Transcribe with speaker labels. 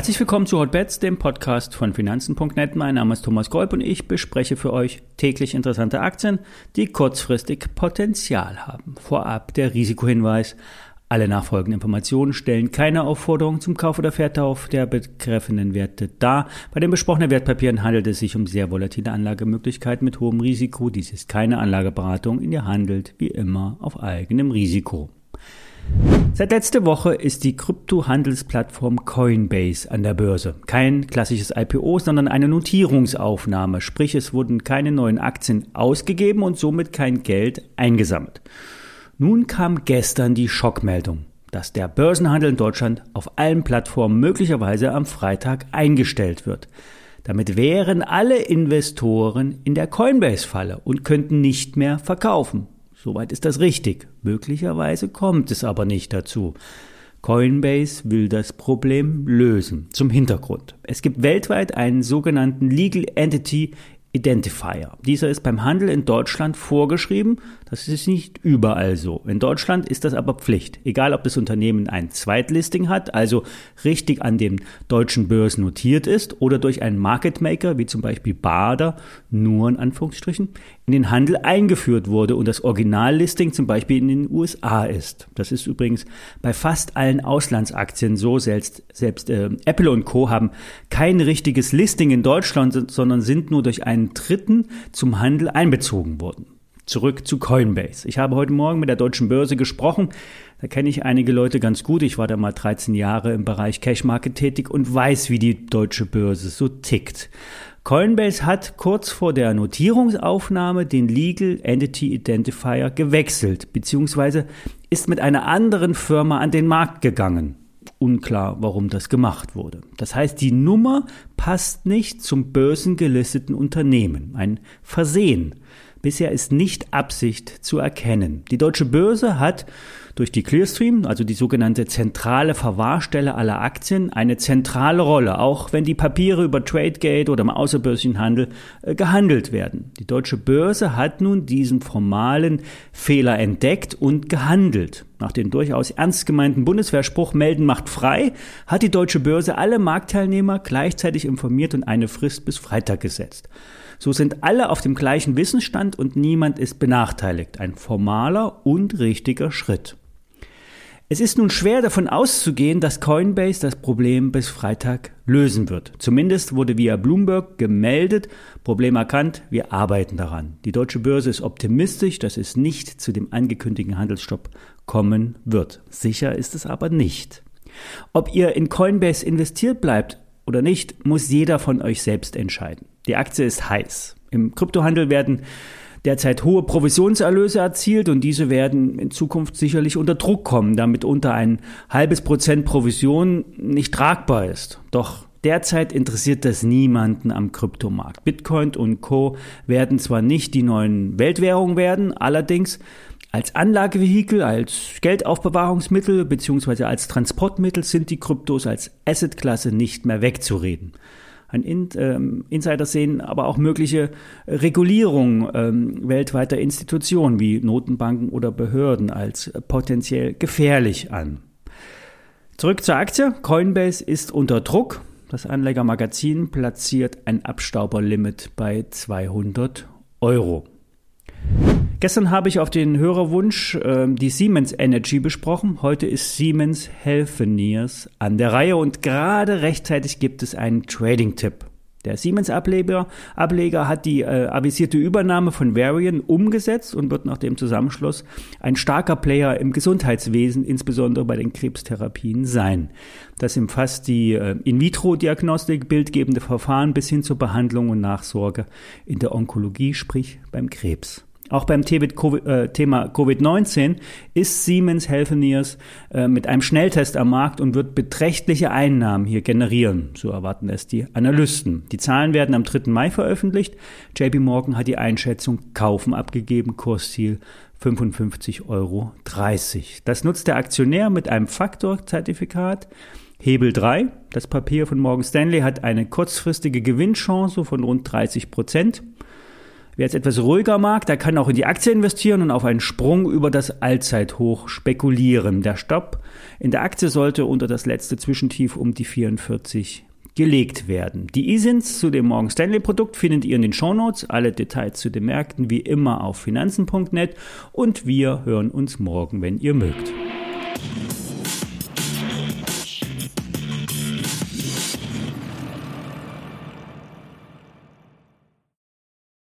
Speaker 1: Herzlich willkommen zu Hotbets, dem Podcast von Finanzen.net. Mein Name ist Thomas Kolb und ich bespreche für euch täglich interessante Aktien, die kurzfristig Potenzial haben. Vorab der Risikohinweis. Alle nachfolgenden Informationen stellen keine Aufforderung zum Kauf oder Verkauf der betreffenden Werte dar. Bei den besprochenen Wertpapieren handelt es sich um sehr volatile Anlagemöglichkeiten mit hohem Risiko. Dies ist keine Anlageberatung, in ihr handelt wie immer auf eigenem Risiko. Seit letzter Woche ist die Kryptohandelsplattform Coinbase an der Börse. Kein klassisches IPO, sondern eine Notierungsaufnahme, sprich es wurden keine neuen Aktien ausgegeben und somit kein Geld eingesammelt. Nun kam gestern die Schockmeldung, dass der Börsenhandel in Deutschland auf allen Plattformen möglicherweise am Freitag eingestellt wird. Damit wären alle Investoren in der Coinbase-Falle und könnten nicht mehr verkaufen. Soweit ist das richtig. Möglicherweise kommt es aber nicht dazu. Coinbase will das Problem lösen. Zum Hintergrund. Es gibt weltweit einen sogenannten Legal Entity Identifier. Dieser ist beim Handel in Deutschland vorgeschrieben. Das ist nicht überall so. In Deutschland ist das aber Pflicht. Egal, ob das Unternehmen ein Zweitlisting hat, also richtig an den deutschen Börsen notiert ist oder durch einen Market Maker, wie zum Beispiel Bader, nur in Anführungsstrichen, in den Handel eingeführt wurde und das Originallisting zum Beispiel in den USA ist. Das ist übrigens bei fast allen Auslandsaktien so. Selbst, selbst äh, Apple und Co. haben kein richtiges Listing in Deutschland, sondern sind nur durch einen Dritten zum Handel einbezogen worden. Zurück zu Coinbase. Ich habe heute Morgen mit der deutschen Börse gesprochen. Da kenne ich einige Leute ganz gut. Ich war da mal 13 Jahre im Bereich Cash Market tätig und weiß, wie die deutsche Börse so tickt. Coinbase hat kurz vor der Notierungsaufnahme den Legal Entity Identifier gewechselt, beziehungsweise ist mit einer anderen Firma an den Markt gegangen. Unklar, warum das gemacht wurde. Das heißt, die Nummer passt nicht zum börsengelisteten Unternehmen. Ein Versehen. Bisher ist nicht Absicht zu erkennen. Die deutsche Börse hat durch die Clearstream, also die sogenannte zentrale Verwahrstelle aller Aktien, eine zentrale Rolle, auch wenn die Papiere über Tradegate oder im außerbörslichen Handel äh, gehandelt werden. Die deutsche Börse hat nun diesen formalen Fehler entdeckt und gehandelt. Nach dem durchaus ernst gemeinten Bundeswehrspruch melden macht frei, hat die deutsche Börse alle Marktteilnehmer gleichzeitig informiert und eine Frist bis Freitag gesetzt. So sind alle auf dem gleichen Wissensstand und niemand ist benachteiligt. Ein formaler und richtiger Schritt. Es ist nun schwer davon auszugehen, dass Coinbase das Problem bis Freitag lösen wird. Zumindest wurde via Bloomberg gemeldet, Problem erkannt, wir arbeiten daran. Die deutsche Börse ist optimistisch, dass es nicht zu dem angekündigten Handelsstopp kommen wird. Sicher ist es aber nicht. Ob ihr in Coinbase investiert bleibt oder nicht, muss jeder von euch selbst entscheiden. Die Aktie ist heiß. Im Kryptohandel werden derzeit hohe Provisionserlöse erzielt und diese werden in Zukunft sicherlich unter Druck kommen, damit unter ein halbes Prozent Provision nicht tragbar ist. Doch derzeit interessiert das niemanden am Kryptomarkt. Bitcoin und Co werden zwar nicht die neuen Weltwährungen werden, allerdings als Anlagevehikel, als Geldaufbewahrungsmittel bzw. als Transportmittel sind die Kryptos als Assetklasse nicht mehr wegzureden. Ein In ähm, Insider sehen aber auch mögliche Regulierung ähm, weltweiter Institutionen wie Notenbanken oder Behörden als potenziell gefährlich an. Zurück zur Aktie. Coinbase ist unter Druck. Das Anlegermagazin platziert ein Abstauberlimit bei 200 Euro. Gestern habe ich auf den Hörerwunsch äh, die Siemens Energy besprochen. Heute ist Siemens Healthineers an der Reihe und gerade rechtzeitig gibt es einen Trading-Tipp. Der Siemens-Ableger Ableger hat die äh, avisierte Übernahme von Varian umgesetzt und wird nach dem Zusammenschluss ein starker Player im Gesundheitswesen, insbesondere bei den Krebstherapien sein. Das umfasst die äh, In-vitro-Diagnostik, bildgebende Verfahren bis hin zur Behandlung und Nachsorge in der Onkologie, sprich beim Krebs. Auch beim äh, Thema Covid-19 ist Siemens Healthineers äh, mit einem Schnelltest am Markt und wird beträchtliche Einnahmen hier generieren. So erwarten es die Analysten. Die Zahlen werden am 3. Mai veröffentlicht. JP Morgan hat die Einschätzung Kaufen abgegeben. Kursziel 55,30 Euro. Das nutzt der Aktionär mit einem Faktorzertifikat. Hebel 3. Das Papier von Morgan Stanley hat eine kurzfristige Gewinnchance von rund 30 Prozent. Wer jetzt etwas ruhiger mag, der kann auch in die Aktie investieren und auf einen Sprung über das Allzeithoch spekulieren. Der Stopp in der Aktie sollte unter das letzte Zwischentief um die 44 gelegt werden. Die E-Sins zu dem Morgan Stanley Produkt findet ihr in den Shownotes. Alle Details zu den Märkten wie immer auf finanzen.net und wir hören uns morgen, wenn ihr mögt.